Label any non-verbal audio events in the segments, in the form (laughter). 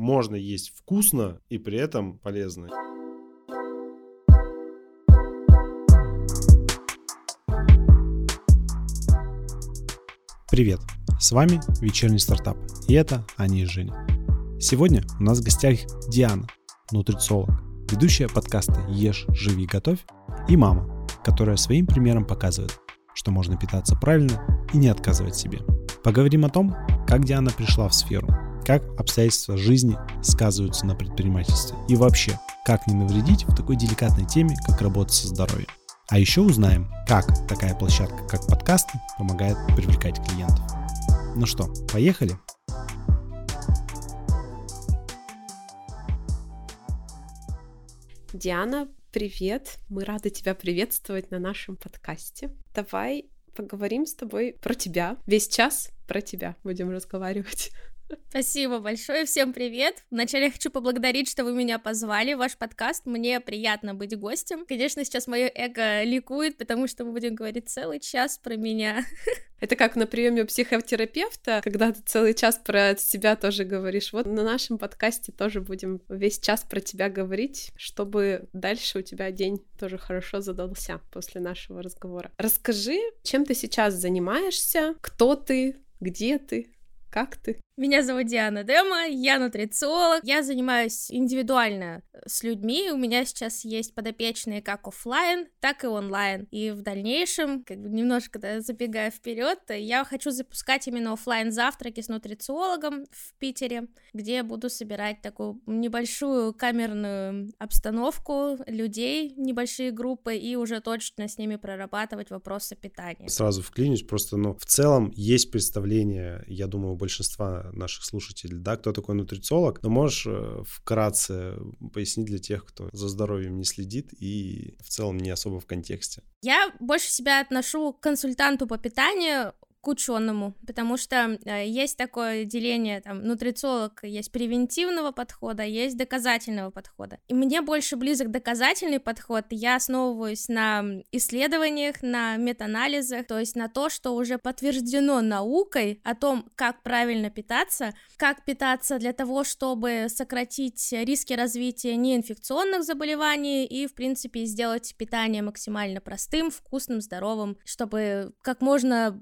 можно есть вкусно и при этом полезно. Привет! С вами Вечерний стартап, и это Аня и Женя. Сегодня у нас в гостях Диана, нутрициолог, ведущая подкаста «Ешь, живи, готовь» и мама, которая своим примером показывает, что можно питаться правильно и не отказывать себе. Поговорим о том, как Диана пришла в сферу, как обстоятельства жизни сказываются на предпринимательстве и вообще, как не навредить в такой деликатной теме, как работа со здоровьем. А еще узнаем, как такая площадка, как подкасты, помогает привлекать клиентов. Ну что, поехали? Диана, привет! Мы рады тебя приветствовать на нашем подкасте. Давай поговорим с тобой про тебя. Весь час про тебя будем разговаривать. Спасибо большое, всем привет. Вначале хочу поблагодарить, что вы меня позвали в ваш подкаст. Мне приятно быть гостем. Конечно, сейчас мое эго ликует, потому что мы будем говорить целый час про меня. (laughs) Это как на приеме у психотерапевта, когда ты целый час про себя тоже говоришь. Вот на нашем подкасте тоже будем весь час про тебя говорить, чтобы дальше у тебя день тоже хорошо задался после нашего разговора. Расскажи, чем ты сейчас занимаешься, кто ты, где ты, как ты? Меня зовут Диана Дема, я нутрициолог, я занимаюсь индивидуально с людьми, у меня сейчас есть подопечные как офлайн, так и онлайн, и в дальнейшем, как бы немножко да, забегая вперед, я хочу запускать именно офлайн завтраки с нутрициологом в Питере, где я буду собирать такую небольшую камерную обстановку людей, небольшие группы, и уже точно с ними прорабатывать вопросы питания. Сразу вклинюсь, просто, ну, в целом есть представление, я думаю, у большинства наших слушателей, да, кто такой нутрициолог, но можешь э, вкратце пояснить для тех, кто за здоровьем не следит и в целом не особо в контексте? Я больше себя отношу к консультанту по питанию, к ученому, потому что э, есть такое деление, там, нутрициолог есть превентивного подхода, есть доказательного подхода. И мне больше близок доказательный подход, я основываюсь на исследованиях, на метаанализах, то есть на то, что уже подтверждено наукой о том, как правильно питаться, как питаться для того, чтобы сократить риски развития неинфекционных заболеваний и, в принципе, сделать питание максимально простым, вкусным, здоровым, чтобы как можно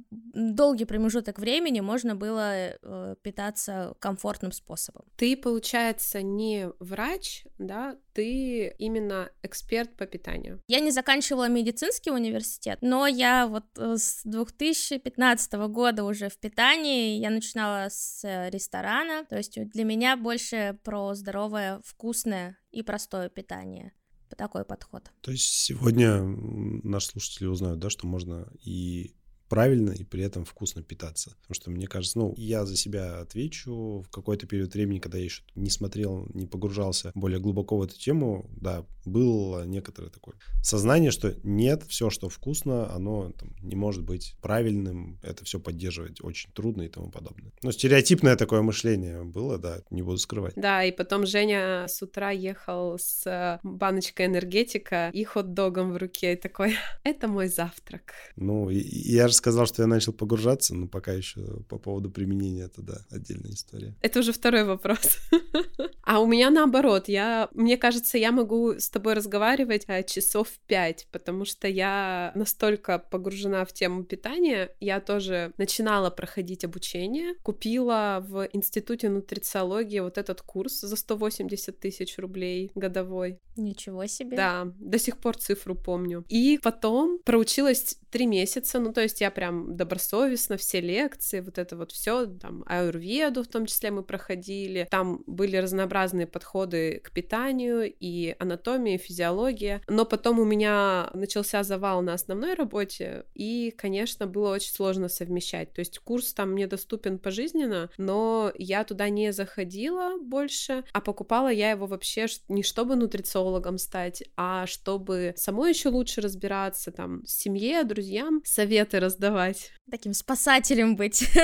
долгий промежуток времени можно было э, питаться комфортным способом. Ты, получается, не врач, да, ты именно эксперт по питанию. Я не заканчивала медицинский университет, но я вот э, с 2015 года уже в питании, я начинала с э, ресторана, то есть для меня больше про здоровое, вкусное и простое питание такой подход. То есть сегодня наши слушатели узнают, да, что можно и правильно и при этом вкусно питаться. Потому что мне кажется, ну, я за себя отвечу, в какой-то период времени, когда я еще не смотрел, не погружался более глубоко в эту тему, да, было некоторое такое сознание, что нет, все, что вкусно, оно там, не может быть правильным, это все поддерживать очень трудно и тому подобное. Но стереотипное такое мышление было, да, не буду скрывать. Да, и потом Женя с утра ехал с баночкой энергетика и хот-догом в руке, и такой, (laughs) это мой завтрак. Ну, я же сказал, что я начал погружаться, но пока еще по поводу применения это, да, отдельная история. Это уже второй вопрос. (laughs) А у меня наоборот, я, мне кажется, я могу с тобой разговаривать э, часов пять, потому что я настолько погружена в тему питания. Я тоже начинала проходить обучение, купила в Институте нутрициологии вот этот курс за 180 тысяч рублей годовой. Ничего себе. Да, до сих пор цифру помню. И потом проучилась три месяца, ну то есть я прям добросовестно все лекции, вот это вот все, там аюрведу в том числе мы проходили, там были разнообразные подходы к питанию и анатомии, и физиология, но потом у меня начался завал на основной работе, и, конечно, было очень сложно совмещать, то есть курс там мне доступен пожизненно, но я туда не заходила больше, а покупала я его вообще не чтобы нутрициологом стать, а чтобы самой еще лучше разбираться, там, семье, друзьям советы раздавать, сдавать. Таким спасателем быть. (laughs)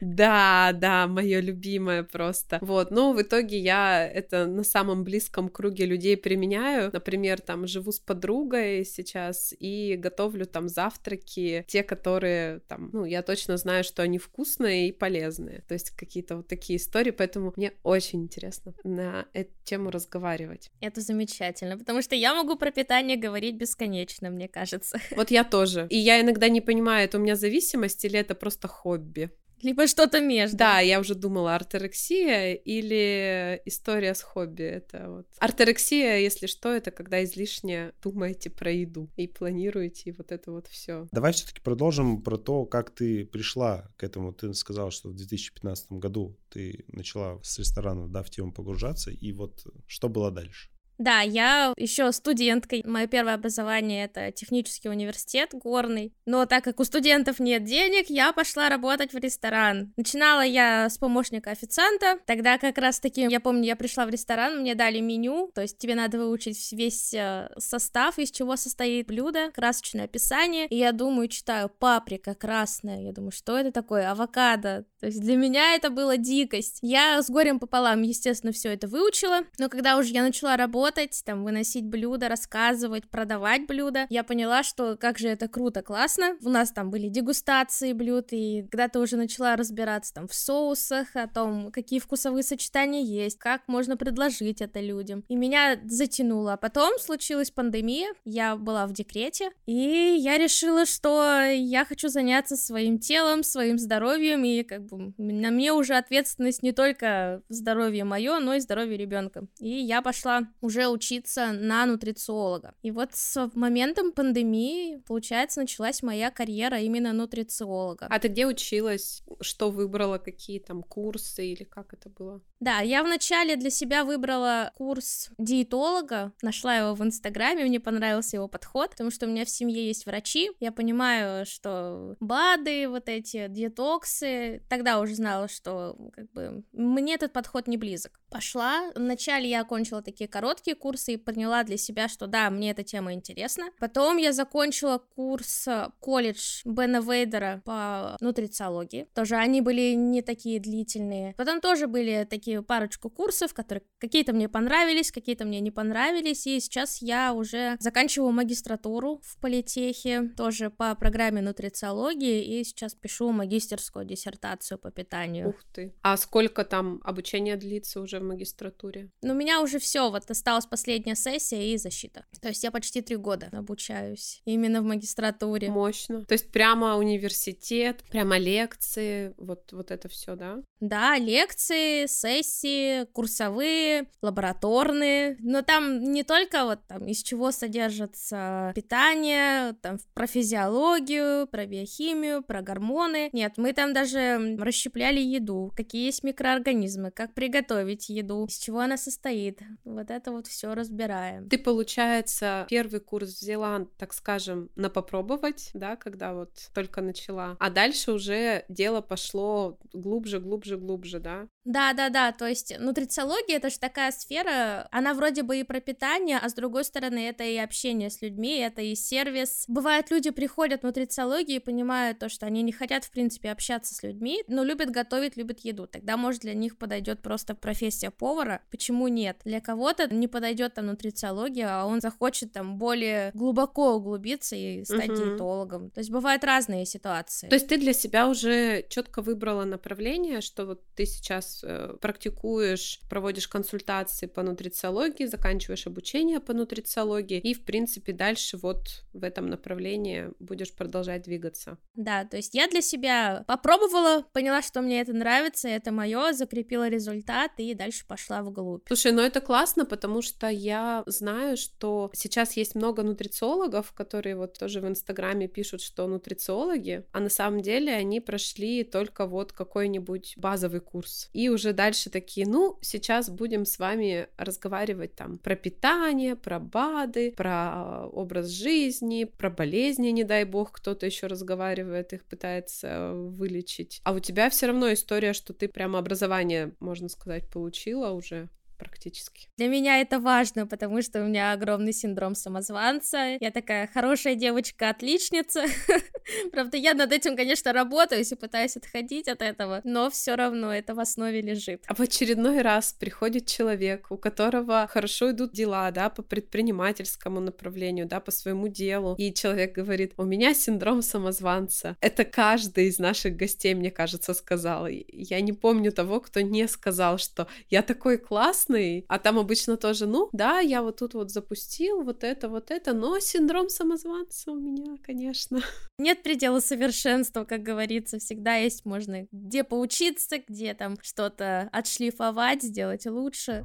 Да, да, мое любимое просто. Вот, но в итоге я это на самом близком круге людей применяю. Например, там живу с подругой сейчас и готовлю там завтраки, те, которые там, ну, я точно знаю, что они вкусные и полезные. То есть какие-то вот такие истории, поэтому мне очень интересно на эту тему разговаривать. Это замечательно, потому что я могу про питание говорить бесконечно, мне кажется. Вот я тоже. И я иногда не понимаю, это у меня зависимость или это просто хобби. Либо что-то между. Да, я уже думала, артерексия или история с хобби. Это вот. Артерексия, если что, это когда излишне думаете про еду и планируете, и вот это вот все. Давай все-таки продолжим про то, как ты пришла к этому. Ты сказала, что в 2015 году ты начала с ресторанов, да, в тему погружаться, и вот что было дальше? Да, я еще студентка. Мое первое образование это технический университет горный. Но так как у студентов нет денег, я пошла работать в ресторан. Начинала я с помощника официанта. Тогда как раз таки, я помню, я пришла в ресторан, мне дали меню, то есть тебе надо выучить весь э, состав, из чего состоит блюдо, красочное описание. И я думаю, читаю паприка красная. Я думаю, что это такое? Авокадо. То есть для меня это была дикость. Я с горем пополам, естественно, все это выучила. Но когда уже я начала работать, там, выносить блюда, рассказывать, продавать блюда, я поняла, что как же это круто, классно. У нас там были дегустации блюд, и когда ты уже начала разбираться там в соусах, о том, какие вкусовые сочетания есть, как можно предложить это людям. И меня затянуло. А потом случилась пандемия, я была в декрете, и я решила, что я хочу заняться своим телом, своим здоровьем, и как бы на мне уже ответственность не только здоровье мое, но и здоровье ребенка. И я пошла уже учиться на нутрициолога. И вот с моментом пандемии, получается, началась моя карьера именно нутрициолога. А ты где училась? Что выбрала? Какие там курсы или как это было? Да, я вначале для себя выбрала курс диетолога, нашла его в Инстаграме, мне понравился его подход, потому что у меня в семье есть врачи, я понимаю, что БАДы, вот эти диетоксы, тогда уже знала, что как бы мне этот подход не близок. Пошла, вначале я окончила такие короткие курсы и поняла для себя, что да, мне эта тема интересна. Потом я закончила курс э, колледж Бена Вейдера по нутрициологии, тоже они были не такие длительные. Потом тоже были такие парочку курсов, которые какие-то мне понравились, какие-то мне не понравились, и сейчас я уже заканчиваю магистратуру в политехе, тоже по программе нутрициологии, и сейчас пишу магистерскую диссертацию по питанию. Ух ты. А сколько там обучения длится уже в магистратуре? Ну, у меня уже все, вот осталась последняя сессия и защита. То есть я почти три года обучаюсь именно в магистратуре. Мощно. То есть прямо университет, прямо лекции, вот, вот это все, да? Да, лекции, сессии, курсовые, лабораторные, но там не только вот там из чего содержится питание, там про физиологию, про биохимию, про гормоны. Нет, мы там даже расщепляли еду, какие есть микроорганизмы, как приготовить еду, из чего она состоит. Вот это вот все разбираем. Ты, получается, первый курс взяла, так скажем, на попробовать, да, когда вот только начала, а дальше уже дело пошло глубже, глубже, глубже, да? Да, да, то есть нутрициология это же такая сфера, она вроде бы и про питание, а с другой стороны это и общение с людьми, это и сервис. Бывает, люди приходят в нутрициологию и понимают то, что они не хотят, в принципе, общаться с людьми, но любят готовить, любят еду. Тогда, может, для них подойдет просто профессия повара. Почему нет? Для кого-то не подойдет там нутрициология, а он захочет там более глубоко углубиться и стать угу. диетологом. То есть бывают разные ситуации. То есть ты для себя уже четко выбрала направление, что вот ты сейчас э, практикуешь, проводишь консультации по нутрициологии, заканчиваешь обучение по нутрициологии, и, в принципе, дальше вот в этом направлении будешь продолжать двигаться. Да, то есть я для себя попробовала, поняла, что мне это нравится, это мое, закрепила результат и дальше пошла вглубь. Слушай, ну это классно, потому что я знаю, что сейчас есть много нутрициологов, которые вот тоже в Инстаграме пишут, что нутрициологи, а на самом деле они прошли только вот какой-нибудь базовый курс. И уже дальше такие, ну, сейчас будем с вами разговаривать там про питание, про БАДы, про образ жизни, про болезни, не дай бог, кто-то еще разговаривает, их пытается вылечить. А у тебя все равно история, что ты прямо образование, можно сказать, получила уже практически. Для меня это важно, потому что у меня огромный синдром самозванца. Я такая хорошая девочка, отличница. (laughs) Правда, я над этим, конечно, работаю и пытаюсь отходить от этого, но все равно это в основе лежит. А в очередной раз приходит человек, у которого хорошо идут дела, да, по предпринимательскому направлению, да, по своему делу, и человек говорит, у меня синдром самозванца. Это каждый из наших гостей, мне кажется, сказал. Я не помню того, кто не сказал, что я такой классный, а там обычно тоже, ну, да, я вот тут вот запустил вот это, вот это, но синдром самозванца у меня, конечно. (laughs) Нет предела совершенства, как говорится, всегда есть, можно где поучиться, где там что-то отшлифовать, сделать лучше.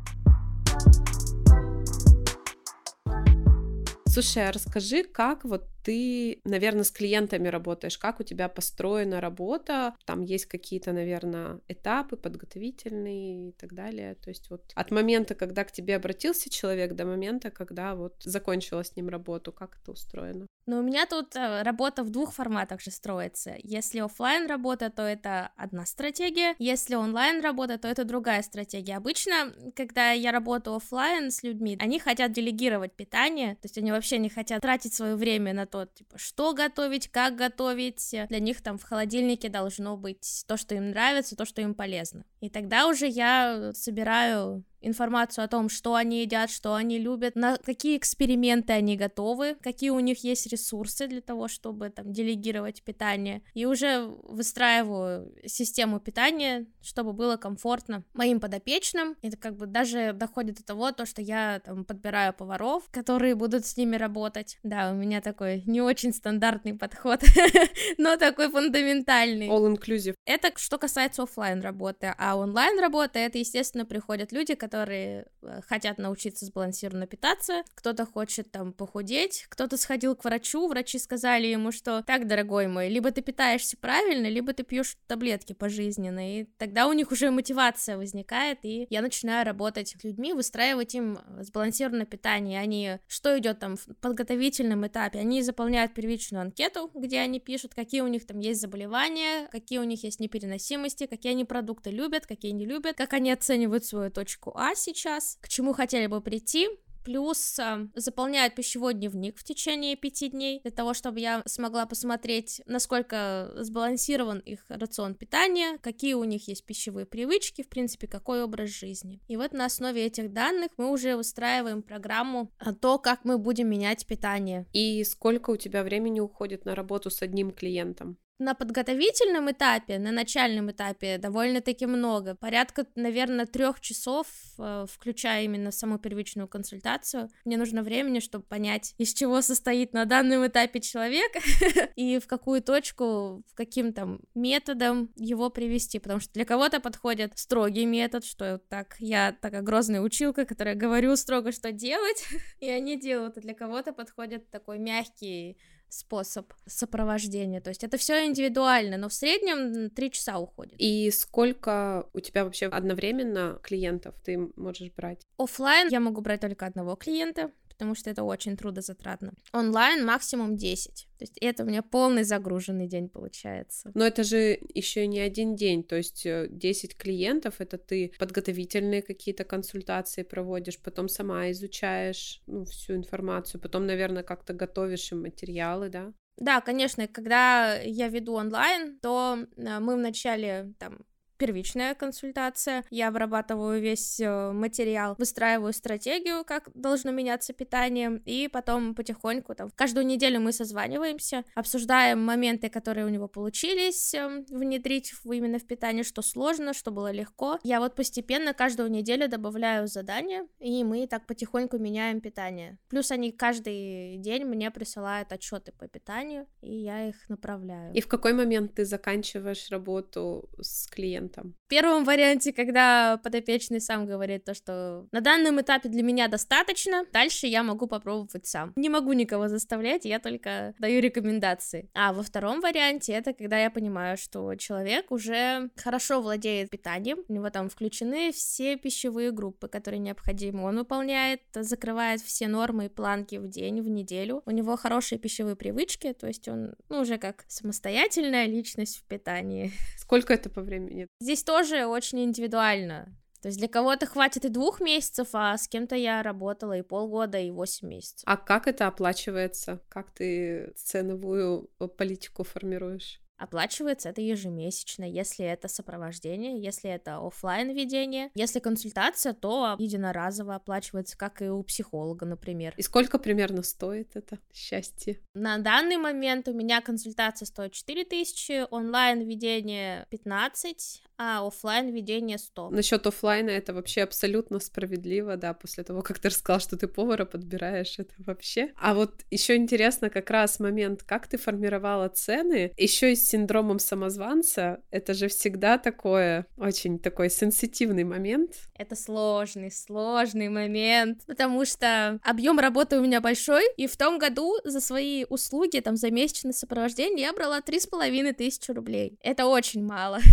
Слушай, а расскажи, как вот ты, наверное, с клиентами работаешь, как у тебя построена работа, там есть какие-то, наверное, этапы подготовительные и так далее, то есть вот от момента, когда к тебе обратился человек, до момента, когда вот закончила с ним работу, как это устроено? Ну, у меня тут э, работа в двух форматах же строится. Если офлайн работа, то это одна стратегия, если онлайн работа, то это другая стратегия. Обычно, когда я работаю офлайн с людьми, они хотят делегировать питание, то есть они вообще не хотят тратить свое время на то, что, типа, что готовить, как готовить. Для них там в холодильнике должно быть то, что им нравится, то, что им полезно. И тогда уже я собираю информацию о том, что они едят, что они любят, на какие эксперименты они готовы, какие у них есть ресурсы для того, чтобы там делегировать питание. И уже выстраиваю систему питания, чтобы было комфортно моим подопечным. Это как бы даже доходит до того, то, что я там подбираю поваров, которые будут с ними работать. Да, у меня такой не очень стандартный подход, (laughs) но такой фундаментальный. All inclusive. Это что касается офлайн работы, а онлайн работы это, естественно, приходят люди, которые э, хотят научиться сбалансированно питаться, кто-то хочет там похудеть, кто-то сходил к врачу, врачи сказали ему, что так, дорогой мой, либо ты питаешься правильно, либо ты пьешь таблетки пожизненно, и тогда у них уже мотивация возникает, и я начинаю работать с людьми, выстраивать им сбалансированное питание, они, что идет там в подготовительном этапе, они заполняют первичную анкету, где они пишут, какие у них там есть заболевания, какие у них есть непереносимости, какие они продукты любят, какие не любят, как они оценивают свою точку а сейчас, к чему хотели бы прийти, плюс э, заполняют пищевой дневник в течение пяти дней, для того, чтобы я смогла посмотреть, насколько сбалансирован их рацион питания, какие у них есть пищевые привычки, в принципе, какой образ жизни. И вот на основе этих данных мы уже выстраиваем программу то, как мы будем менять питание. И сколько у тебя времени уходит на работу с одним клиентом? На подготовительном этапе, на начальном этапе довольно-таки много. Порядка, наверное, трех часов, э, включая именно саму первичную консультацию. Мне нужно времени, чтобы понять, из чего состоит на данном этапе человек (laughs) и в какую точку, в каким там методом его привести. Потому что для кого-то подходит строгий метод, что так, я такая грозная училка, которая говорю строго, что делать, (laughs) и они делают. А для кого-то подходит такой мягкий способ сопровождения. То есть это все индивидуально, но в среднем три часа уходит. И сколько у тебя вообще одновременно клиентов ты можешь брать? Оффлайн я могу брать только одного клиента, потому что это очень трудозатратно. Онлайн максимум 10. То есть это у меня полный загруженный день получается. Но это же еще не один день, то есть 10 э, клиентов, это ты подготовительные какие-то консультации проводишь, потом сама изучаешь ну, всю информацию, потом, наверное, как-то готовишь им материалы, да? Да, конечно, когда я веду онлайн, то э, мы вначале там первичная консультация. Я обрабатываю весь э, материал, выстраиваю стратегию, как должно меняться питание, и потом потихоньку, там, каждую неделю мы созваниваемся, обсуждаем моменты, которые у него получились эм, внедрить именно в питание, что сложно, что было легко. Я вот постепенно каждую неделю добавляю задания, и мы так потихоньку меняем питание. Плюс они каждый день мне присылают отчеты по питанию, и я их направляю. И в какой момент ты заканчиваешь работу с клиентом? Клиентам? В первом варианте, когда подопечный сам говорит то, что на данном этапе для меня достаточно, дальше я могу попробовать сам. Не могу никого заставлять, я только даю рекомендации. А во втором варианте это когда я понимаю, что человек уже хорошо владеет питанием, у него там включены все пищевые группы, которые необходимы, он выполняет, закрывает все нормы и планки в день, в неделю, у него хорошие пищевые привычки, то есть он ну, уже как самостоятельная личность в питании. Сколько это по времени? Здесь тоже очень индивидуально. То есть для кого-то хватит и двух месяцев, а с кем-то я работала и полгода, и восемь месяцев. А как это оплачивается? Как ты ценовую политику формируешь? Оплачивается это ежемесячно, если это сопровождение, если это офлайн ведение. Если консультация, то единоразово оплачивается, как и у психолога, например. И сколько примерно стоит это счастье? На данный момент у меня консультация стоит 4000, онлайн ведение 15, а офлайн ведение 100. Насчет офлайна это вообще абсолютно справедливо, да, после того, как ты рассказал, что ты повара подбираешь, это вообще. А вот еще интересно как раз момент, как ты формировала цены, еще и синдромом самозванца, это же всегда такое, очень такой сенситивный момент. Это сложный, сложный момент, потому что объем работы у меня большой, и в том году за свои услуги, там, за месячное сопровождение я брала три с половиной тысячи рублей. Это очень мало. (laughs)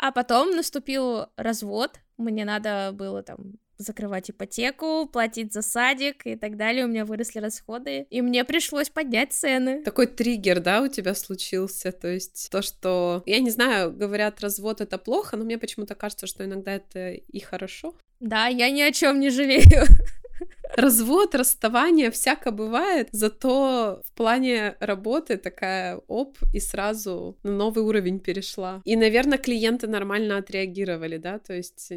А потом наступил развод, мне надо было там закрывать ипотеку, платить за садик и так далее. У меня выросли расходы, и мне пришлось поднять цены. Такой триггер, да, у тебя случился? То есть то, что... Я не знаю, говорят, развод — это плохо, но мне почему-то кажется, что иногда это и хорошо. Да, я ни о чем не жалею. (laughs) развод, расставание, всяко бывает, зато в плане работы такая оп, и сразу на новый уровень перешла. И, наверное, клиенты нормально отреагировали, да, то есть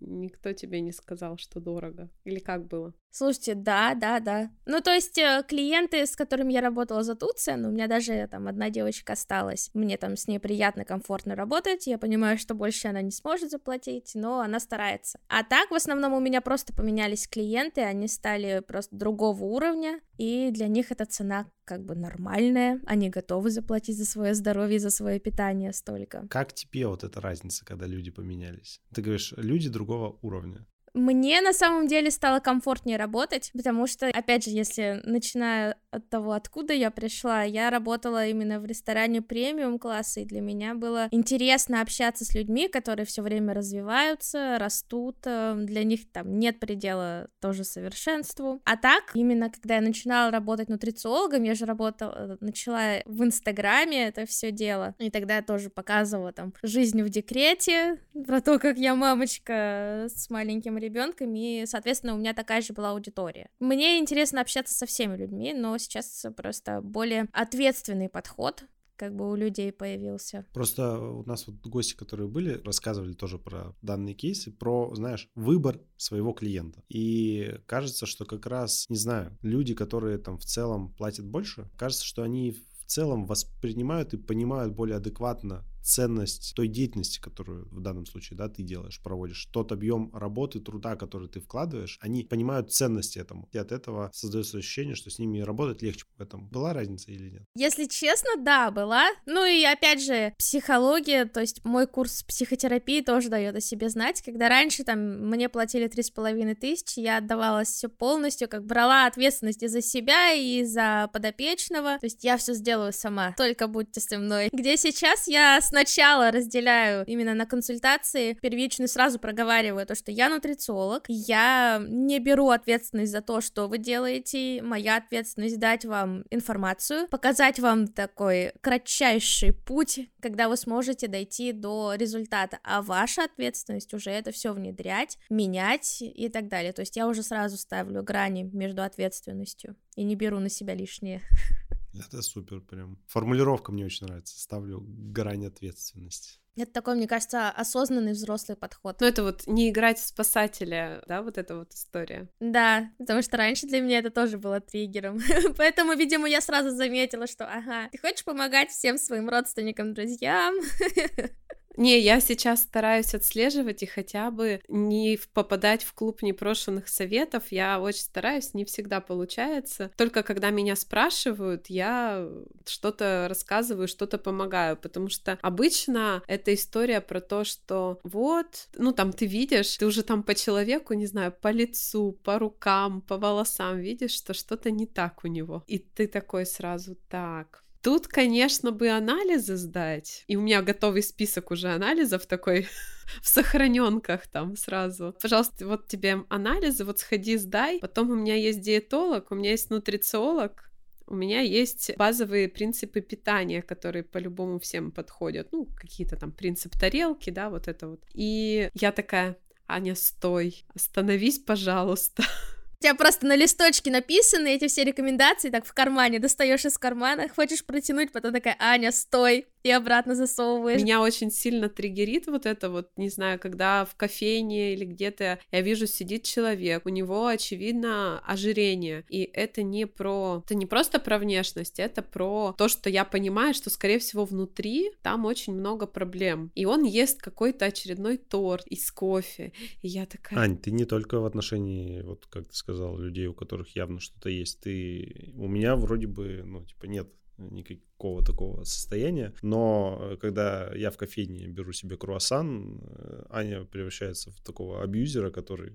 никто тебе не сказал, что дорого. Или как было? Слушайте, да, да, да. Ну, то есть э, клиенты, с которыми я работала за ту цену, у меня даже там одна девочка осталась, мне там с ней приятно, комфортно работать, я понимаю, что больше она не сможет заплатить, но она старается. А так, в основном, у меня просто поменялись клиенты, они стали просто другого уровня, и для них эта цена как бы нормальная, они готовы заплатить за свое здоровье, за свое питание столько. Как тебе вот эта разница, когда люди поменялись? Ты говоришь, люди другого уровня. Мне на самом деле стало комфортнее работать, потому что, опять же, если начиная от того, откуда я пришла, я работала именно в ресторане премиум класса, и для меня было интересно общаться с людьми, которые все время развиваются, растут, э, для них там нет предела тоже совершенству. А так, именно когда я начинала работать нутрициологом, я же работала, начала в Инстаграме это все дело, и тогда я тоже показывала там жизнь в декрете, про то, как я мамочка с маленьким ребенком, и, соответственно, у меня такая же была аудитория. Мне интересно общаться со всеми людьми, но сейчас просто более ответственный подход как бы у людей появился. Просто у нас вот гости, которые были, рассказывали тоже про данные кейсы, про, знаешь, выбор своего клиента. И кажется, что как раз, не знаю, люди, которые там в целом платят больше, кажется, что они в целом воспринимают и понимают более адекватно ценность той деятельности, которую в данном случае, да, ты делаешь, проводишь, тот объем работы, труда, который ты вкладываешь, они понимают ценность этому. И от этого создается ощущение, что с ними работать легче. В этом была разница или нет? Если честно, да, была. Ну и опять же, психология, то есть мой курс психотерапии тоже дает о себе знать. Когда раньше там мне платили три с половиной тысячи, я отдавалась все полностью, как брала ответственность и за себя, и за подопечного. То есть я все сделаю сама, только будьте со мной. Где сейчас я с сначала разделяю именно на консультации, первично сразу проговариваю то, что я нутрициолог, я не беру ответственность за то, что вы делаете, моя ответственность дать вам информацию, показать вам такой кратчайший путь, когда вы сможете дойти до результата, а ваша ответственность уже это все внедрять, менять и так далее. То есть я уже сразу ставлю грани между ответственностью и не беру на себя лишнее. (laughs) Это супер прям. Формулировка мне очень нравится. Ставлю грань ответственности. Это такой, мне кажется, осознанный взрослый подход. Ну, это вот не играть в спасателя, да, вот эта вот история. Да, потому что раньше для меня это тоже было триггером. (laughs) Поэтому, видимо, я сразу заметила, что, ага, ты хочешь помогать всем своим родственникам, друзьям? (laughs) Не, я сейчас стараюсь отслеживать и хотя бы не попадать в клуб непрошенных советов. Я очень стараюсь, не всегда получается. Только когда меня спрашивают, я что-то рассказываю, что-то помогаю, потому что обычно это история про то, что вот, ну там ты видишь, ты уже там по человеку, не знаю, по лицу, по рукам, по волосам видишь, что что-то не так у него. И ты такой сразу, так, Тут, конечно, бы анализы сдать. И у меня готовый список уже анализов такой (laughs) в сохраненках там сразу. Пожалуйста, вот тебе анализы, вот сходи, сдай. Потом у меня есть диетолог, у меня есть нутрициолог, У меня есть базовые принципы питания, которые по-любому всем подходят. Ну, какие-то там принцип тарелки, да, вот это вот. И я такая, Аня, стой, остановись, пожалуйста. (laughs) У тебя просто на листочке написаны эти все рекомендации, так в кармане достаешь из кармана, хочешь протянуть, потом такая, Аня, стой, и обратно засовываешь. Меня очень сильно триггерит вот это вот, не знаю, когда в кофейне или где-то я вижу сидит человек, у него очевидно ожирение, и это не про, это не просто про внешность, это про то, что я понимаю, что скорее всего внутри там очень много проблем, и он ест какой-то очередной торт из кофе, и я такая. Ань, ты не только в отношении, вот как ты сказал, людей, у которых явно что-то есть, ты, у меня вроде бы, ну типа нет никакого такого состояния. Но э, когда я в кофейне беру себе круассан, э, Аня превращается в такого абьюзера, который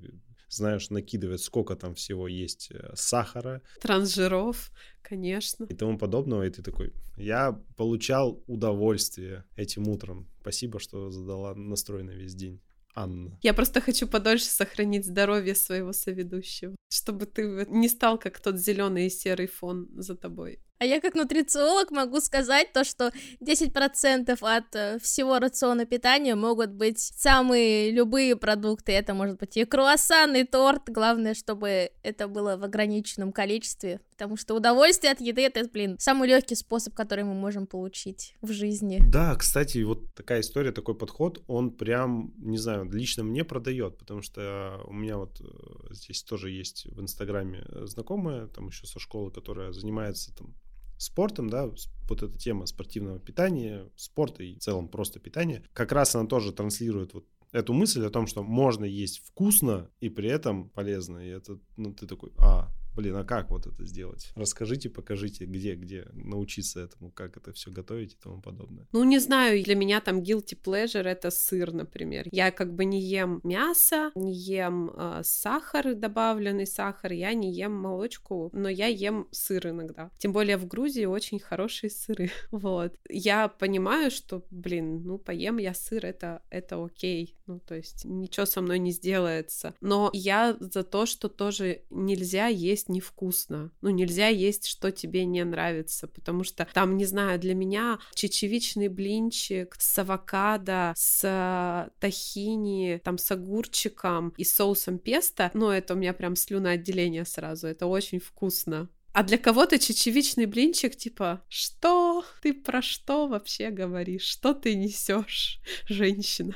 знаешь, накидывает, сколько там всего есть э, сахара. Трансжиров, конечно. И тому подобного. И ты такой, я получал удовольствие этим утром. Спасибо, что задала настрой на весь день. Анна. Я просто хочу подольше сохранить здоровье своего соведущего, чтобы ты не стал как тот зеленый и серый фон за тобой. А я как нутрициолог могу сказать то, что 10% от э, всего рациона питания могут быть самые любые продукты. Это может быть и круассан, и торт. Главное, чтобы это было в ограниченном количестве. Потому что удовольствие от еды это, блин, самый легкий способ, который мы можем получить в жизни. Да, кстати, вот такая история, такой подход, он прям, не знаю, лично мне продает, потому что у меня вот э, здесь тоже есть в Инстаграме знакомая, там еще со школы, которая занимается там спортом, да, вот эта тема спортивного питания, спорта и в целом просто питания, как раз она тоже транслирует вот эту мысль о том, что можно есть вкусно и при этом полезно. И это, ну, ты такой, а, Блин, а как вот это сделать? Расскажите, покажите, где, где научиться этому, как это все готовить и тому подобное. Ну, не знаю, для меня там guilty pleasure это сыр, например. Я как бы не ем мясо, не ем э, сахар, добавленный сахар, я не ем молочку, но я ем сыр иногда. Тем более в Грузии очень хорошие сыры. (laughs) вот. Я понимаю, что, блин, ну, поем я сыр, это, это окей. Ну, то есть ничего со мной не сделается. Но я за то, что тоже нельзя есть есть невкусно. Ну, нельзя есть, что тебе не нравится, потому что там, не знаю, для меня чечевичный блинчик с авокадо, с тахини, там, с огурчиком и соусом песто, ну, это у меня прям слюноотделение сразу, это очень вкусно. А для кого-то чечевичный блинчик типа что ты про что вообще говоришь, что ты несешь, (laughs) женщина?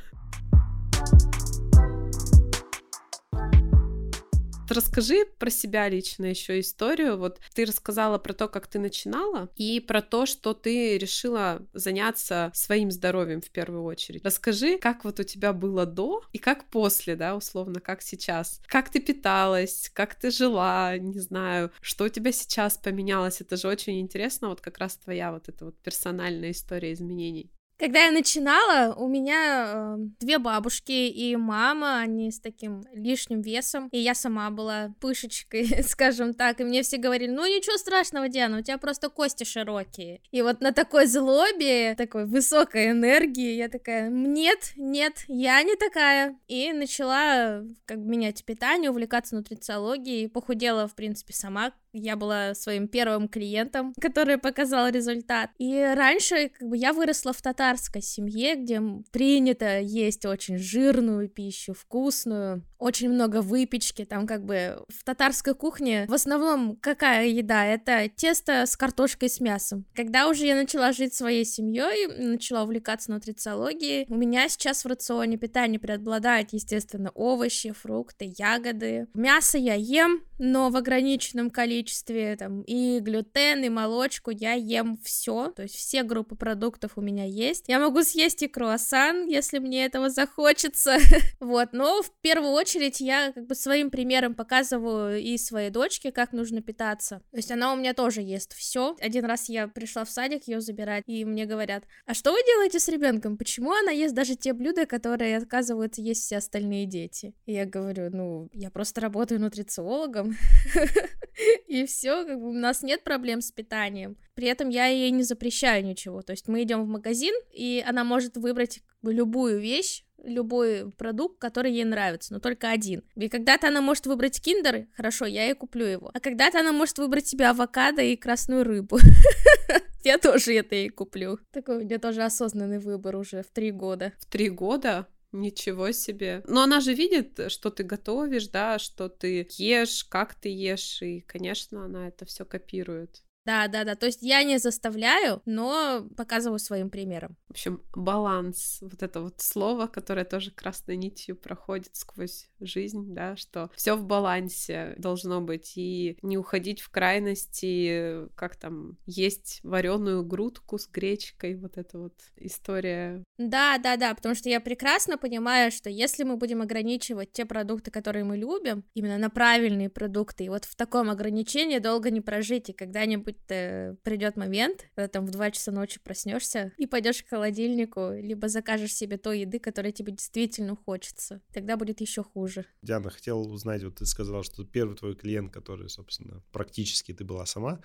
Расскажи про себя лично еще историю. Вот ты рассказала про то, как ты начинала, и про то, что ты решила заняться своим здоровьем в первую очередь. Расскажи, как вот у тебя было до и как после, да, условно, как сейчас. Как ты питалась, как ты жила, не знаю, что у тебя сейчас поменялось. Это же очень интересно, вот как раз твоя вот эта вот персональная история изменений. Когда я начинала, у меня э, две бабушки и мама, они с таким лишним весом, и я сама была пышечкой, (laughs) скажем так, и мне все говорили, ну ничего страшного, Диана, у тебя просто кости широкие. И вот на такой злобе, такой высокой энергии, я такая, нет, нет, я не такая. И начала как бы менять питание, увлекаться нутрициологией, похудела, в принципе, сама я была своим первым клиентом, который показал результат. И раньше как бы я выросла в татарской семье, где принято есть очень жирную пищу, вкусную, очень много выпечки, там как бы в татарской кухне в основном какая еда? Это тесто с картошкой с мясом. Когда уже я начала жить своей семьей, начала увлекаться нутрициологией, у меня сейчас в рационе питания преобладают, естественно, овощи, фрукты, ягоды. Мясо я ем, но в ограниченном количестве, там, и глютен, и молочку я ем все, то есть все группы продуктов у меня есть. Я могу съесть и круассан, если мне этого захочется, (laughs) вот, но в первую очередь я как бы своим примером показываю и своей дочке, как нужно питаться, то есть она у меня тоже ест все. Один раз я пришла в садик ее забирать, и мне говорят, а что вы делаете с ребенком? Почему она ест даже те блюда, которые отказываются есть все остальные дети? И я говорю, ну, я просто работаю нутрициологом. (laughs) И все, как бы у нас нет проблем с питанием. При этом я ей не запрещаю ничего. То есть мы идем в магазин, и она может выбрать любую вещь, любой продукт, который ей нравится, но только один. И когда-то она может выбрать киндеры, хорошо, я ей куплю его. А когда-то она может выбрать себе авокадо и красную рыбу. (laughs) Я тоже это ей куплю. Такой у меня тоже осознанный выбор уже в три года. В три года? Ничего себе. Но она же видит, что ты готовишь, да, что ты ешь, как ты ешь, и, конечно, она это все копирует. Да, да, да. То есть я не заставляю, но показываю своим примером. В общем, баланс, вот это вот слово, которое тоже красной нитью проходит сквозь жизнь, да, что все в балансе должно быть, и не уходить в крайности, как там, есть вареную грудку с гречкой, вот эта вот история. Да, да, да, потому что я прекрасно понимаю, что если мы будем ограничивать те продукты, которые мы любим, именно на правильные продукты, и вот в таком ограничении долго не прожить, и когда-нибудь быть придет момент, когда там в 2 часа ночи проснешься и пойдешь к холодильнику, либо закажешь себе той еды, которая тебе действительно хочется. Тогда будет еще хуже. Диана, хотел узнать, вот ты сказала, что первый твой клиент, который, собственно, практически ты была сама,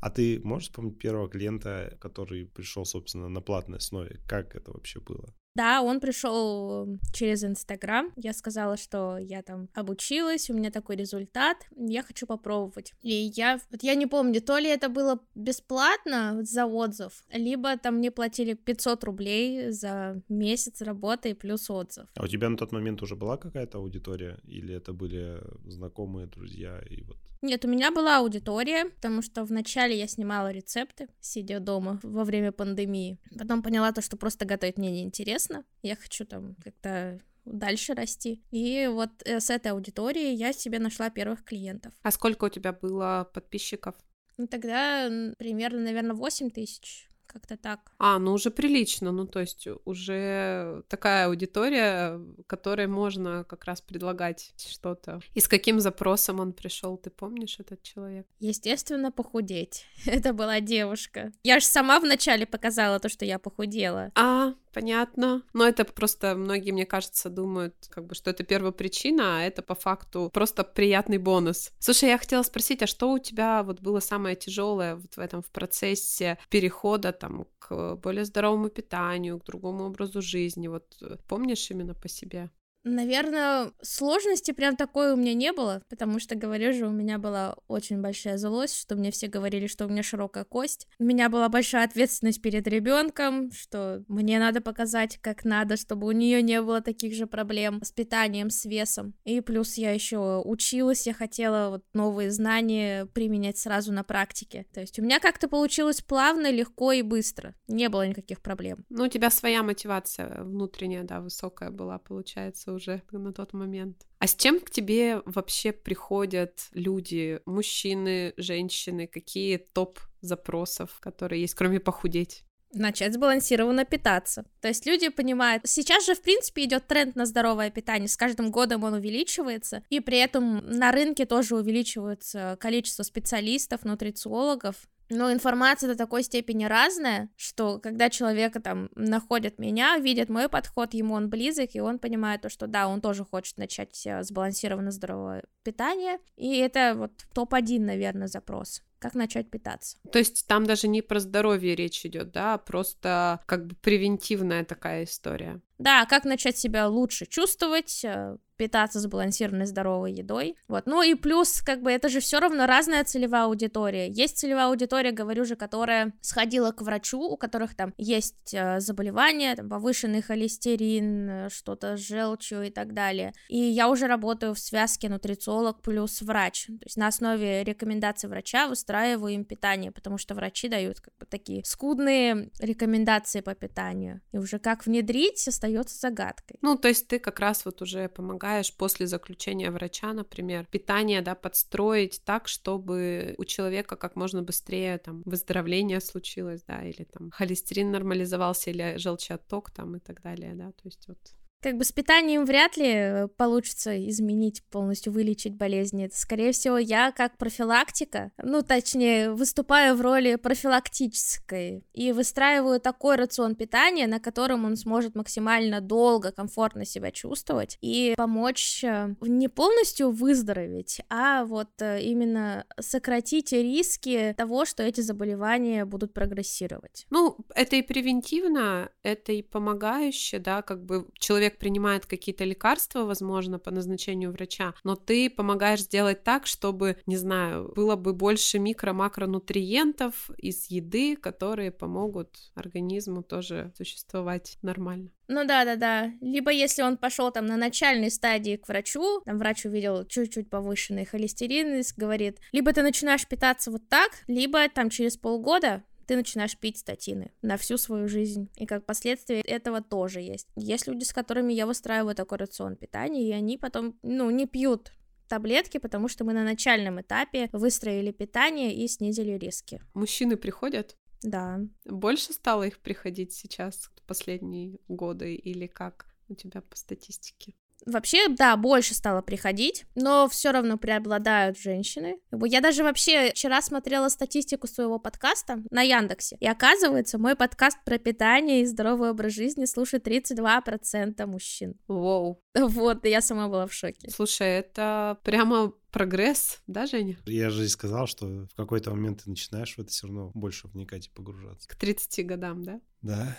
а ты можешь вспомнить первого клиента, который пришел, собственно, на платной основе? Как это вообще было? Да, он пришел через Инстаграм. Я сказала, что я там обучилась, у меня такой результат, я хочу попробовать. И я, вот я не помню, то ли это было бесплатно за отзыв, либо там мне платили 500 рублей за месяц работы и плюс отзыв. А у тебя на тот момент уже была какая-то аудитория, или это были знакомые, друзья и вот нет, у меня была аудитория, потому что вначале я снимала рецепты, сидя дома во время пандемии. Потом поняла то, что просто готовить мне неинтересно. Я хочу там как-то дальше расти. И вот э, с этой аудиторией я себе нашла первых клиентов. А сколько у тебя было подписчиков? Ну, тогда примерно, наверное, 8 тысяч как-то так. А, ну уже прилично, ну то есть уже такая аудитория, которой можно как раз предлагать что-то. И с каким запросом он пришел, ты помнишь этот человек? Естественно, похудеть. (laughs) Это была девушка. Я же сама вначале показала то, что я похудела. А, понятно. Но это просто многие, мне кажется, думают, как бы, что это первопричина, а это по факту просто приятный бонус. Слушай, я хотела спросить, а что у тебя вот было самое тяжелое вот в этом в процессе перехода там к более здоровому питанию, к другому образу жизни? Вот э, помнишь именно по себе? Наверное, сложности прям такой у меня не было, потому что, говорю же, у меня была очень большая злость, что мне все говорили, что у меня широкая кость. У меня была большая ответственность перед ребенком, что мне надо показать, как надо, чтобы у нее не было таких же проблем с питанием, с весом. И плюс я еще училась, я хотела вот новые знания применять сразу на практике. То есть у меня как-то получилось плавно, легко и быстро. Не было никаких проблем. Ну, у тебя своя мотивация внутренняя, да, высокая была, получается уже на тот момент. А с чем к тебе вообще приходят люди, мужчины, женщины? Какие топ запросов, которые есть, кроме похудеть? начать сбалансированно питаться. То есть люди понимают, сейчас же в принципе идет тренд на здоровое питание, с каждым годом он увеличивается, и при этом на рынке тоже увеличивается количество специалистов, нутрициологов, но информация до такой степени разная, что когда человека там находит меня, видит мой подход, ему он близок, и он понимает то, что да, он тоже хочет начать э, сбалансированно здоровое питание, и это вот топ-1, наверное, запрос как начать питаться. То есть там даже не про здоровье речь идет, да, а просто как бы превентивная такая история. Да, как начать себя лучше чувствовать, э, питаться сбалансированной здоровой едой. Вот. Ну и плюс, как бы, это же все равно разная целевая аудитория. Есть целевая аудитория, говорю же, которая сходила к врачу, у которых там есть э, заболевания, там, повышенный холестерин, э, что-то с желчью и так далее. И я уже работаю в связке нутрициолог плюс врач. То есть на основе рекомендаций врача выстраиваю им питание, потому что врачи дают как бы такие скудные рекомендации по питанию. И уже как внедрить, остается загадкой. Ну, то есть ты как раз вот уже помогаешь после заключения врача, например, питание, да, подстроить так, чтобы у человека как можно быстрее там выздоровление случилось, да, или там холестерин нормализовался, или желчеотток там и так далее, да, то есть вот Как бы с питанием вряд ли э, получится изменить, полностью вылечить болезни. Это, скорее всего, я как профилактика, ну, точнее, выступаю в роли профилактической и выстраиваю такой рацион питания, на котором он сможет максимально долго, комфортно себя чувствовать и помочь э, не полностью выздороветь, а вот э, именно сократить риски того, что эти заболевания будут прогрессировать. Ну, это и превентивно, это и помогающе, да, как бы человек человек принимает какие-то лекарства, возможно, по назначению врача, но ты помогаешь сделать так, чтобы, не знаю, было бы больше микро-макронутриентов из еды, которые помогут организму тоже существовать нормально. Ну да, да, да. Либо если он пошел там на начальной стадии к врачу, там врач увидел чуть-чуть повышенный холестерин и говорит, либо ты начинаешь питаться вот так, либо там через полгода ты начинаешь пить статины на всю свою жизнь. И как последствие этого тоже есть. Есть люди, с которыми я выстраиваю такой рацион питания, и они потом, ну, не пьют таблетки, потому что мы на начальном этапе выстроили питание и снизили риски. Мужчины приходят? Да. Больше стало их приходить сейчас, последние годы, или как у тебя по статистике? Вообще, да, больше стало приходить, но все равно преобладают женщины. Я даже вообще вчера смотрела статистику своего подкаста на Яндексе, и оказывается, мой подкаст про питание и здоровый образ жизни слушает 32% мужчин. Воу. (laughs) Вот, я сама была в шоке. Слушай, это прямо прогресс, да, Женя? Я же и сказал, что в какой-то момент ты начинаешь в это все равно больше вникать и погружаться. К 30 годам, да? Да,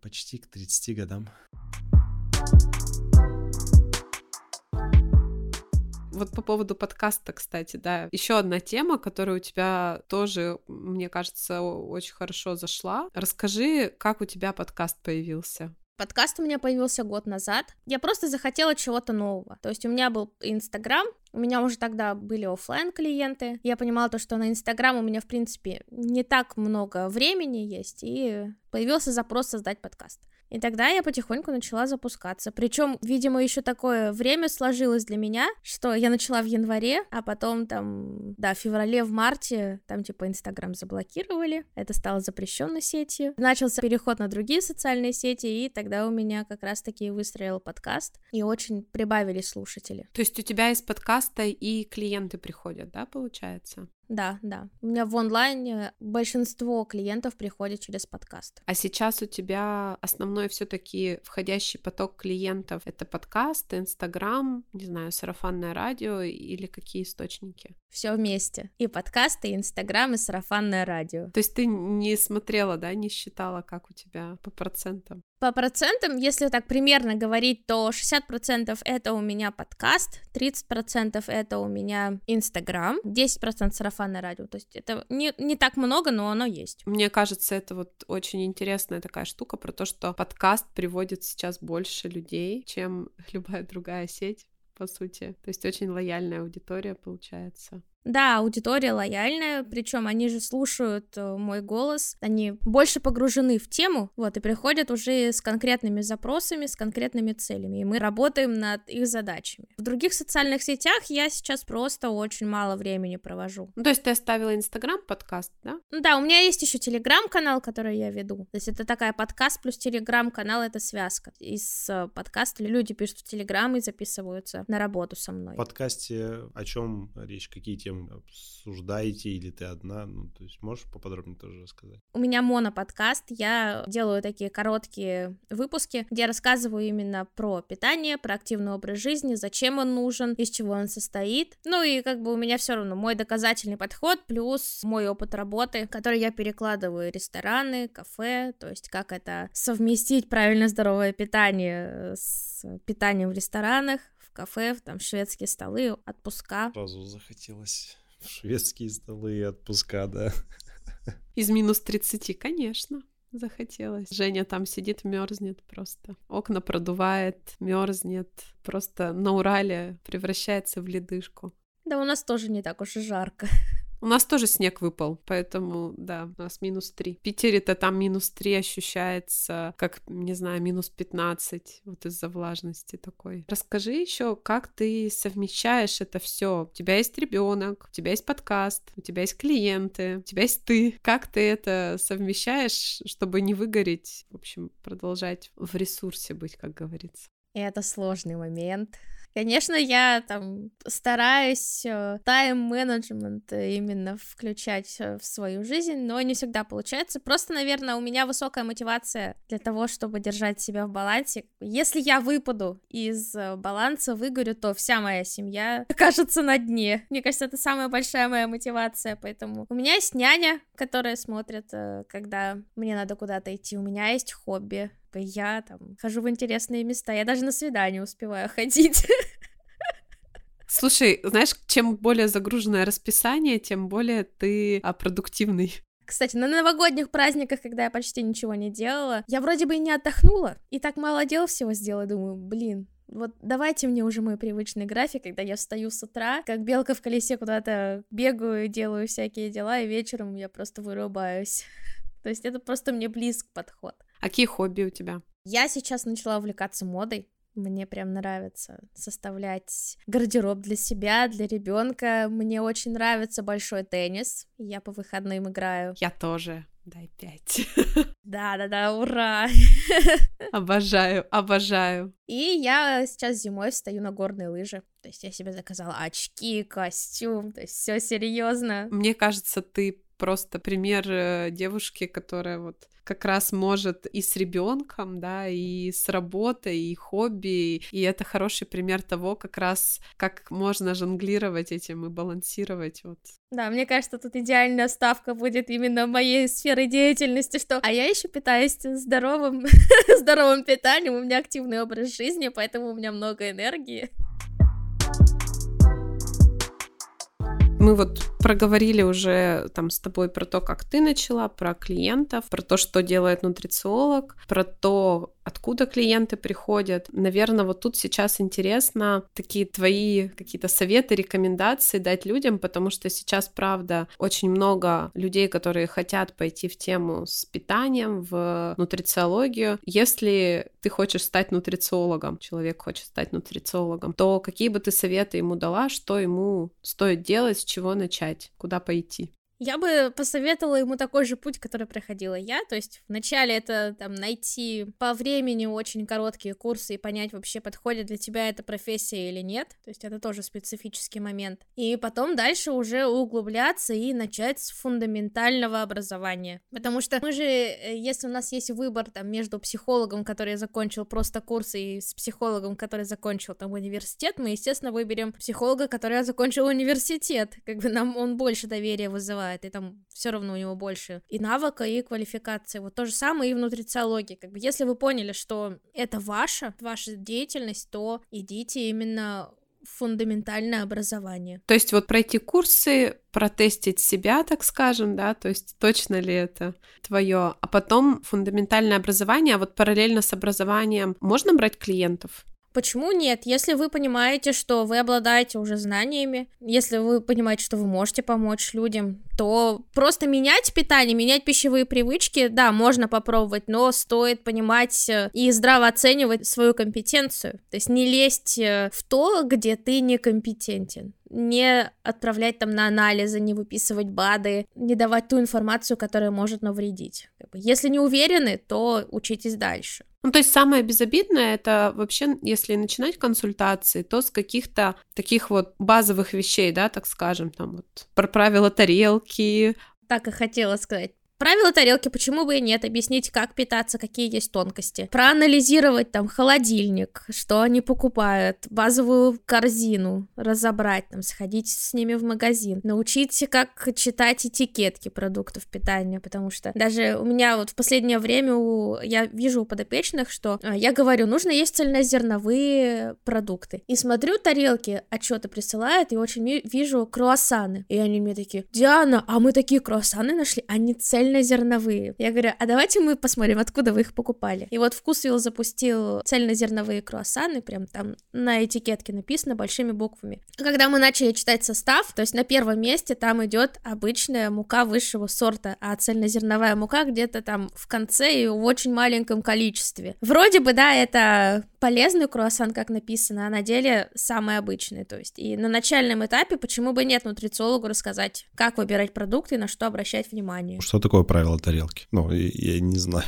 почти к 30 годам. Вот по поводу подкаста, кстати, да, еще одна тема, которая у тебя тоже, мне кажется, очень хорошо зашла. Расскажи, как у тебя подкаст появился? Подкаст у меня появился год назад. Я просто захотела чего-то нового. То есть у меня был Инстаграм, у меня уже тогда были офлайн клиенты. Я понимала то, что на Инстаграм у меня, в принципе, не так много времени есть, и появился запрос создать подкаст. И тогда я потихоньку начала запускаться. Причем, видимо, еще такое время сложилось для меня, что я начала в январе, а потом там, да, в феврале, в марте, там типа Инстаграм заблокировали, это стало запрещенной сетью. Начался переход на другие социальные сети, и тогда у меня как раз-таки выстроил подкаст, и очень прибавились слушатели. То есть у тебя из подкаста и клиенты приходят, да, получается? Да, да. У меня в онлайне большинство клиентов приходит через подкаст. А сейчас у тебя основной все-таки входящий поток клиентов это подкаст, Инстаграм, не знаю, сарафанное радио или какие источники? Все вместе. И подкасты, и Инстаграм, и сарафанное радио. То есть ты не смотрела, да, не считала, как у тебя по процентам? По процентам, если так примерно говорить, то 60% это у меня подкаст, 30% это у меня Инстаграм, 10% сарафанное радио. То есть это не, не так много, но оно есть. Мне кажется, это вот очень интересная такая штука про то, что подкаст приводит сейчас больше людей, чем (laughs) любая другая сеть по сути. То есть очень лояльная аудитория получается. Да, аудитория лояльная, причем они же слушают э, мой голос, они больше погружены в тему, вот, и приходят уже с конкретными запросами, с конкретными целями, и мы работаем над их задачами. В других социальных сетях я сейчас просто очень мало времени провожу. Ну, то есть ты оставила Инстаграм подкаст, да? Да, у меня есть еще Телеграм-канал, который я веду. То есть это такая подкаст плюс Телеграм-канал, это связка. Из э, подкаста люди пишут в Телеграм и записываются на работу со мной. В подкасте о чем речь, какие темы темы обсуждаете, или ты одна? Ну, то есть можешь поподробнее тоже рассказать? У меня моноподкаст, я делаю такие короткие выпуски, где рассказываю именно про питание, про активный образ жизни, зачем он нужен, из чего он состоит. Ну и как бы у меня все равно мой доказательный подход плюс мой опыт работы, который я перекладываю рестораны, кафе, то есть как это совместить правильно здоровое питание с питанием в ресторанах, кафе, там шведские столы, отпуска. Сразу захотелось в шведские столы и отпуска, да. Из минус 30, конечно захотелось. Женя там сидит, мерзнет просто. Окна продувает, мерзнет. Просто на Урале превращается в ледышку. Да у нас тоже не так уж и жарко. У нас тоже снег выпал, поэтому, да, у нас минус 3. В Питере-то там минус 3 ощущается, как, не знаю, минус 15, вот из-за влажности такой. Расскажи еще, как ты совмещаешь это все. У тебя есть ребенок, у тебя есть подкаст, у тебя есть клиенты, у тебя есть ты. Как ты это совмещаешь, чтобы не выгореть, в общем, продолжать в ресурсе быть, как говорится? И это сложный момент. Конечно, я там стараюсь э, тайм-менеджмент именно включать э, в свою жизнь, но не всегда получается. Просто, наверное, у меня высокая мотивация для того, чтобы держать себя в балансе. Если я выпаду из э, баланса, выгорю, то вся моя семья (laughs) окажется на дне. Мне кажется, это самая большая моя мотивация, поэтому у меня есть няня, которая смотрит, когда мне надо куда-то идти. У меня есть хобби я там хожу в интересные места, я даже на свидание успеваю ходить. (laughs) Слушай, знаешь, чем более загруженное расписание, тем более ты а, продуктивный. Кстати, на новогодних праздниках, когда я почти ничего не делала, я вроде бы и не отдохнула, и так мало дел всего сделала, думаю, блин, вот давайте мне уже мой привычный график, когда я встаю с утра, как белка в колесе куда-то бегаю, делаю всякие дела, и вечером я просто вырубаюсь. (laughs) То есть это просто мне близк подход. А какие хобби у тебя? Я сейчас начала увлекаться модой. Мне прям нравится составлять гардероб для себя, для ребенка. Мне очень нравится большой теннис. Я по выходным играю. Я тоже. Дай пять. (laughs) Да-да-да, ура! (laughs) Обожаю, обожаю. И я сейчас зимой встаю на горные лыжи. То есть я себе заказала очки, костюм, то есть все серьезно. Мне кажется, ты просто пример э, девушки, которая вот как раз может и с ребенком, да, и с работой, и хобби, и это хороший пример того, как раз как можно жонглировать этим и балансировать вот. Да, мне кажется, тут идеальная ставка будет именно моей сферы деятельности, что а я еще питаюсь здоровым, (laughs) здоровым питанием, у меня активный образ жизни, поэтому у меня много энергии. Мы вот проговорили уже там с тобой про то, как ты начала, про клиентов, про то, что делает нутрициолог, про то, откуда клиенты приходят. Наверное, вот тут сейчас интересно такие твои какие-то советы, рекомендации дать людям, потому что сейчас, правда, очень много людей, которые хотят пойти в тему с питанием, в нутрициологию. Если ты хочешь стать нутрициологом, человек хочет стать нутрициологом, то какие бы ты советы ему дала, что ему стоит делать, с чего начать, куда пойти? Я бы посоветовала ему такой же путь, который проходила я, то есть вначале это там найти по времени очень короткие курсы и понять вообще подходит для тебя эта профессия или нет, то есть это тоже специфический момент. И потом дальше уже углубляться и начать с фундаментального образования, потому что мы же, э, если у нас есть выбор там между психологом, который закончил просто курсы, и с психологом, который закончил там университет, мы, естественно, выберем психолога, который закончил университет, как бы нам он больше доверия вызывает бывает, и там все равно у него больше и навыка, и квалификации. Вот то же самое и в нутрициологии. Как бы, если вы поняли, что это ваша, ваша деятельность, то идите именно фундаментальное образование. То есть вот пройти курсы, протестить себя, так скажем, да, то есть точно ли это твое, а потом фундаментальное образование, а вот параллельно с образованием можно брать клиентов? Почему нет? Если вы понимаете, что вы обладаете уже знаниями, если вы понимаете, что вы можете помочь людям, то просто менять питание, менять пищевые привычки, да, можно попробовать, но стоит понимать э, и здраво оценивать свою компетенцию. То есть не лезть э, в то, где ты некомпетентен не отправлять там на анализы, не выписывать БАДы, не давать ту информацию, которая может навредить. Если не уверены, то учитесь дальше. Ну, то есть самое безобидное это вообще, если начинать консультации, то с каких-то таких вот базовых вещей, да, так скажем, там вот про правила тарелки. Так и хотела сказать Правила тарелки, почему бы и нет, объяснить, как питаться, какие есть тонкости. Проанализировать там холодильник, что они покупают, базовую корзину разобрать, там, сходить с ними в магазин, научить, как читать этикетки продуктов питания, потому что даже у меня вот в последнее время у... я вижу у подопечных, что а, я говорю, нужно есть цельнозерновые продукты. И смотрю тарелки, отчеты присылают, и очень вижу круассаны. И они мне такие, Диана, а мы такие круассаны нашли, они цель цельнозерновые. Я говорю, а давайте мы посмотрим, откуда вы их покупали. И вот Вкусвилл запустил цельнозерновые круассаны, прям там на этикетке написано большими буквами. Когда мы начали читать состав, то есть на первом месте там идет обычная мука высшего сорта, а цельнозерновая мука где-то там в конце и в очень маленьком количестве. Вроде бы, да, это полезный круассан, как написано, а на деле самый обычный. То есть и на начальном этапе почему бы нет нутрициологу рассказать, как выбирать продукты и на что обращать внимание. Что такое правило тарелки? Ну, я, я не знаю.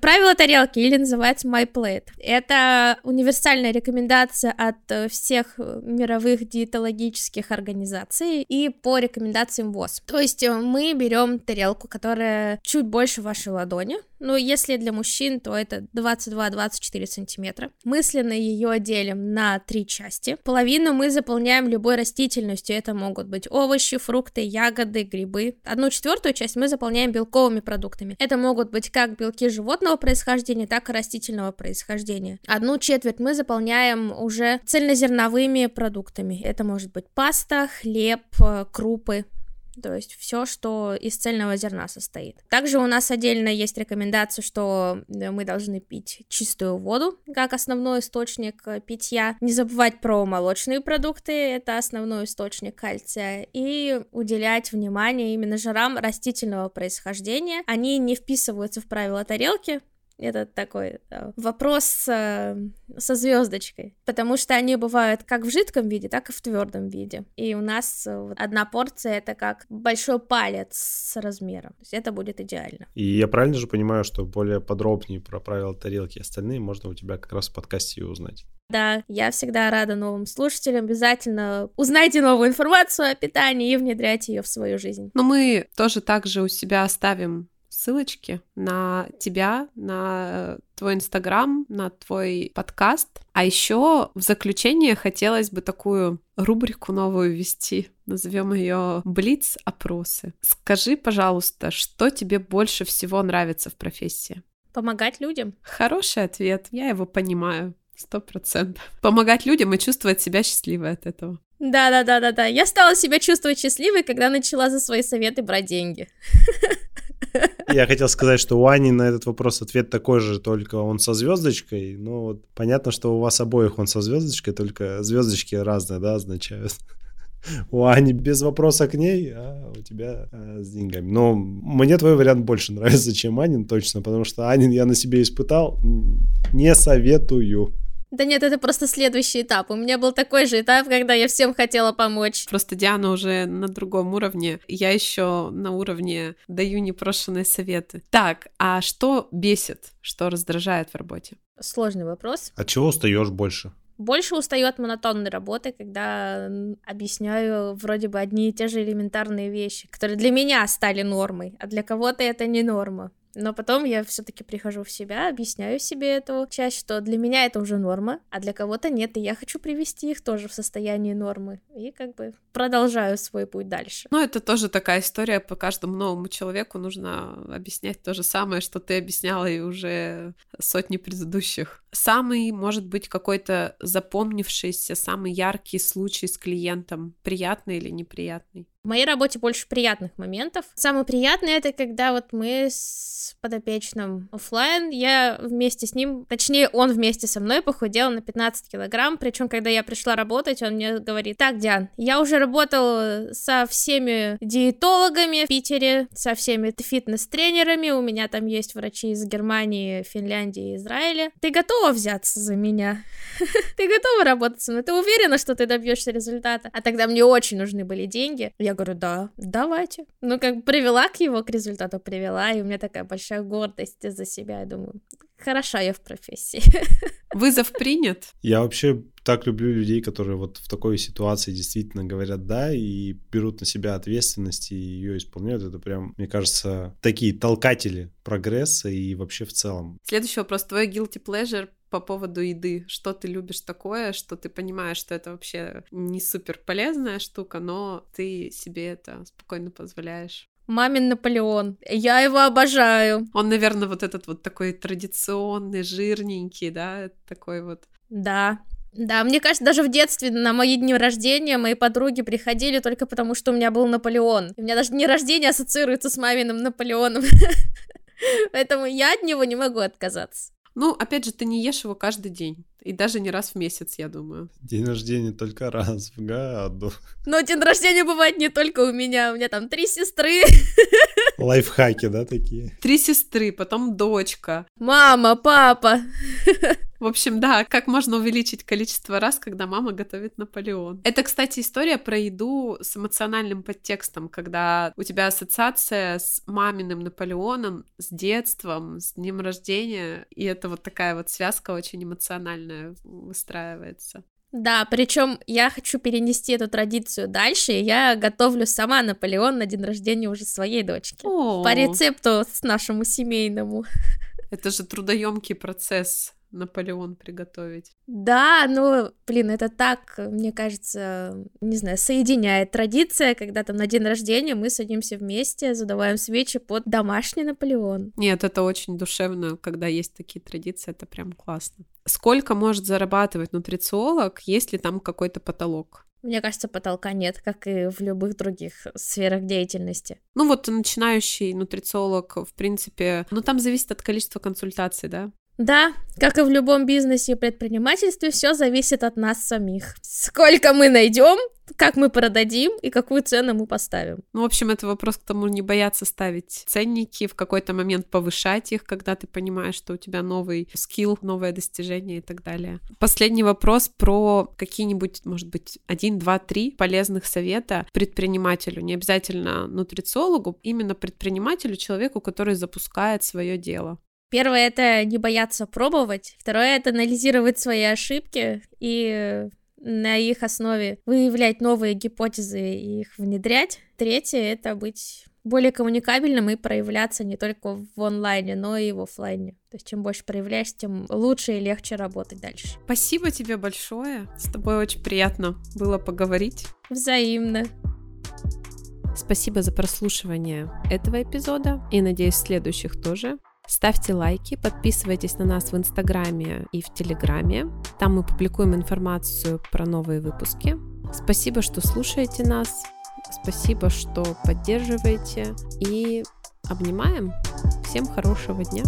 Правило тарелки или называется My Plate. Это универсальная рекомендация от э, всех э, мировых диетологических организаций и по рекомендациям ВОЗ. То есть э, мы берем тарелку, которая чуть больше вашей ладони, ну, если для мужчин, то это 22-24 сантиметра. Мысленно ее делим на три части. Половину мы заполняем любой растительностью. Это могут быть овощи, фрукты, ягоды, грибы. Одну четвертую часть мы заполняем белковыми продуктами. Это могут быть как белки животного происхождения, так и растительного происхождения. Одну четверть мы заполняем уже цельнозерновыми продуктами. Это может быть паста, хлеб, э, крупы, то есть все, что из цельного зерна состоит. Также у нас отдельно есть рекомендация, что э, мы должны пить чистую воду как основной источник э, питья, не забывать про молочные продукты, это основной источник кальция, и уделять внимание именно жирам растительного происхождения. Они не вписываются в правила тарелки, это такой да, вопрос э, со звездочкой, потому что они бывают как в жидком виде, так и в твердом виде. И у нас э, одна порция это как большой палец с размером. То есть это будет идеально. И я правильно же понимаю, что более подробнее про правила тарелки и остальные можно у тебя как раз в подкасте и узнать. Да, я всегда рада новым слушателям. Обязательно узнайте новую информацию о питании и внедряйте ее в свою жизнь. Но мы тоже также у себя оставим ссылочки на тебя, на твой инстаграм, на твой подкаст. А еще в заключение хотелось бы такую рубрику новую ввести. Назовем ее Блиц опросы. Скажи, пожалуйста, что тебе больше всего нравится в профессии? Помогать людям. Хороший ответ. Я его понимаю. Сто процентов. Помогать людям и чувствовать себя счастливой от этого. Да, да, да, да, да. Я стала себя чувствовать счастливой, когда начала за свои советы брать деньги. (laughs) (laughs) Я хотел сказать, что у Ани на этот вопрос ответ такой же, только он со звездочкой. Ну, вот понятно, что у вас обоих он со звездочкой, только звездочки разные, да, означают. (laughs) У Ани без вопроса к ней, а у тебя а, с деньгами. Но мне твой вариант больше (laughs) нравится, чем Анин, точно, потому что Анин я на себе испытал. Не советую. Да нет, это просто следующий этап. У меня был такой же этап, когда я всем хотела помочь. Просто Диана уже на другом уровне. Я еще на уровне даю непрошенные советы. Так, а что бесит, что раздражает в работе? Сложный вопрос. От чего устаешь больше? Больше устаю от монотонной работы, когда объясняю вроде бы одни и те же элементарные вещи, которые для меня стали нормой, а для кого-то это не норма. Но потом я все-таки прихожу в себя, объясняю себе эту часть, что для меня это уже норма, а для кого-то нет, и я хочу привести их тоже в состояние нормы. И как бы продолжаю свой путь дальше. Ну, это тоже такая история, по каждому новому человеку нужно объяснять то же самое, что ты объясняла и уже сотни предыдущих. Самый, может быть, какой-то запомнившийся, самый яркий случай с клиентом, приятный или неприятный? В моей работе больше приятных моментов. Самое приятное это когда вот мы с подопечным офлайн, я вместе с ним, точнее он вместе со мной похудел на 15 килограмм, причем когда я пришла работать, он мне говорит, так, Диан, я уже работал со всеми диетологами в Питере, со всеми фитнес-тренерами, у меня там есть врачи из Германии, Финляндии, Израиля. Ты готова взяться за меня? (laughs) Ты готова работать со мной? Ты уверена, что ты добьешься результата? А тогда мне очень нужны были деньги. Я говорю, да, давайте. Ну, как привела к его к результату, привела, и у меня такая большая гордость за себя. Я думаю, хороша я в профессии. (laughs) Вызов принят? Я вообще так люблю людей, которые вот в такой ситуации действительно говорят «да» и берут на себя ответственность и ее исполняют. Это прям, мне кажется, такие толкатели прогресса и вообще в целом. Следующий вопрос. Твой guilty pleasure по поводу еды. Что ты любишь такое, что ты понимаешь, что это вообще не супер полезная штука, но ты себе это спокойно позволяешь? Мамин Наполеон. Я его обожаю. Он, наверное, вот этот вот такой традиционный, жирненький, да, такой вот. Да, да, мне кажется, даже в детстве на мои дни рождения мои подруги приходили только потому, что у меня был Наполеон. У меня даже дни рождения ассоциируется с маминым Наполеоном. (laughs) Поэтому я от него не могу отказаться. Ну, опять же, ты не ешь его каждый день. И даже не раз в месяц, я думаю. День рождения только раз в году. Но день рождения бывает не только у меня. У меня там три сестры. Лайфхаки, да, такие? Три сестры, потом дочка. Мама, папа. В общем, да, как можно увеличить количество раз, когда мама готовит Наполеон. Это, кстати, история про еду с эмоциональным подтекстом, когда у тебя ассоциация с маминым Наполеоном, с детством, с днем рождения, и это вот такая вот связка очень эмоциональная выстраивается. Да, причем я хочу перенести эту традицию дальше, и я готовлю сама Наполеон на день рождения уже своей дочки. О, По рецепту с нашему семейному. (laughs) Это же трудоемкий процесс. Наполеон приготовить. Да, ну, блин, это так, мне кажется, не знаю, соединяет традиция, когда там на день рождения мы садимся вместе, задуваем свечи под домашний Наполеон. Нет, это очень душевно, когда есть такие традиции, это прям классно. Сколько может зарабатывать нутрициолог, если там какой-то потолок? Мне кажется, потолка нет, как и в любых других сферах деятельности. Ну вот начинающий нутрициолог, в принципе, ну там зависит от количества консультаций, да? Да, как и в любом бизнесе и предпринимательстве, все зависит от нас самих. Сколько мы найдем, как мы продадим и какую цену мы поставим. Ну, в общем, это вопрос к тому, не бояться ставить ценники, в какой-то момент повышать их, когда ты понимаешь, что у тебя новый скилл, новое достижение и так далее. Последний вопрос про какие-нибудь, может быть, один, два, три полезных совета предпринимателю, не обязательно нутрициологу, именно предпринимателю, человеку, который запускает свое дело. Первое это не бояться пробовать, второе это анализировать свои ошибки и на их основе выявлять новые гипотезы и их внедрять. Третье это быть более коммуникабельным и проявляться не только в онлайне, но и в офлайне. То есть чем больше проявляешь, тем лучше и легче работать дальше. Спасибо тебе большое. С тобой очень приятно было поговорить. Взаимно. Спасибо за прослушивание этого эпизода и, надеюсь, следующих тоже. Ставьте лайки, подписывайтесь на нас в Инстаграме и в Телеграме. Там мы публикуем информацию про новые выпуски. Спасибо, что слушаете нас. Спасибо, что поддерживаете. И обнимаем. Всем хорошего дня.